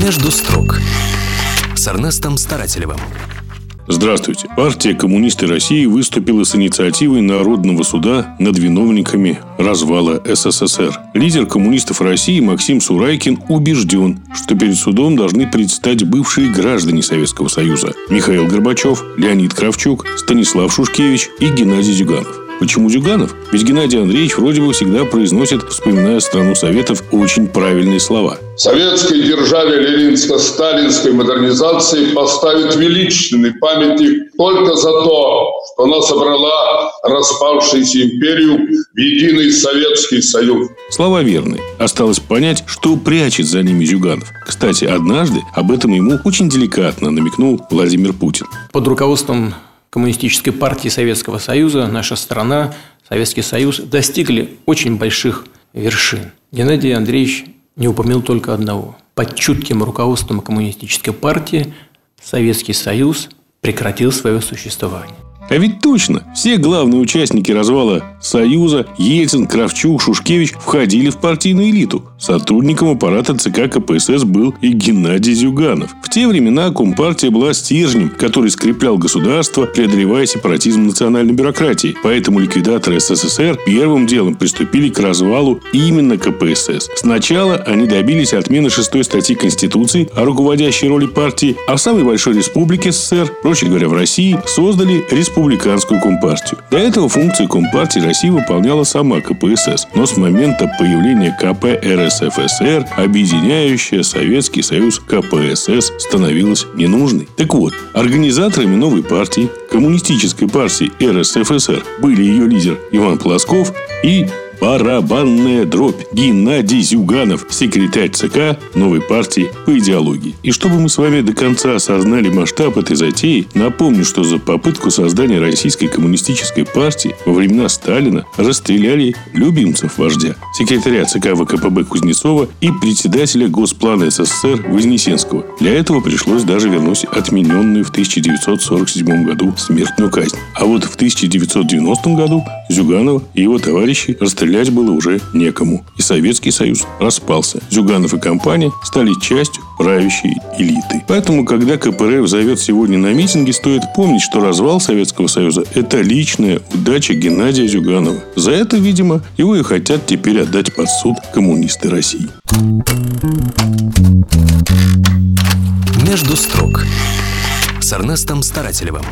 Между строк с Эрнестом Старателевым. Здравствуйте. Партия «Коммунисты России» выступила с инициативой Народного суда над виновниками развала СССР. Лидер коммунистов России Максим Сурайкин убежден, что перед судом должны предстать бывшие граждане Советского Союза Михаил Горбачев, Леонид Кравчук, Станислав Шушкевич и Геннадий Зюганов. Почему Зюганов? Ведь Геннадий Андреевич вроде бы всегда произносит, вспоминая страну Советов, очень правильные слова. Советской державе ленинско-сталинской модернизации поставит величественный памятник только за то, что она собрала распавшуюся империю в единый Советский Союз. Слова верны. Осталось понять, что прячет за ними Зюганов. Кстати, однажды об этом ему очень деликатно намекнул Владимир Путин. Под руководством Коммунистической партии Советского Союза наша страна, Советский Союз достигли очень больших вершин. Геннадий Андреевич не упомянул только одного. Под чутким руководством Коммунистической партии Советский Союз прекратил свое существование. А ведь точно, все главные участники развала Союза, Ельцин, Кравчук, Шушкевич входили в партийную элиту. Сотрудником аппарата ЦК КПСС был и Геннадий Зюганов. В те времена Компартия была стержнем, который скреплял государство, преодолевая сепаратизм национальной бюрократии. Поэтому ликвидаторы СССР первым делом приступили к развалу именно КПСС. Сначала они добились отмены шестой статьи Конституции о руководящей роли партии, а в самой большой республике СССР, проще говоря, в России, создали республику республиканскую компартию. До этого функции компартии России выполняла сама КПСС, но с момента появления КП РСФСР объединяющая Советский Союз КПСС становилась ненужной. Так вот, организаторами новой партии, коммунистической партии РСФСР, были ее лидер Иван Полосков и Барабанная дробь. Геннадий Зюганов, секретарь ЦК новой партии по идеологии. И чтобы мы с вами до конца осознали масштаб этой затеи, напомню, что за попытку создания Российской коммунистической партии во времена Сталина расстреляли любимцев вождя, секретаря ЦК ВКПБ Кузнецова и председателя Госплана СССР Вознесенского. Для этого пришлось даже вернуть отмененную в 1947 году смертную казнь. А вот в 1990 году Зюганова и его товарищи расстреляли стрелять было уже некому. И Советский Союз распался. Зюганов и компания стали частью правящей элиты. Поэтому, когда КПРФ зовет сегодня на митинги, стоит помнить, что развал Советского Союза – это личная удача Геннадия Зюганова. За это, видимо, его и хотят теперь отдать под суд коммунисты России. Между строк с Эрнестом Старателевым.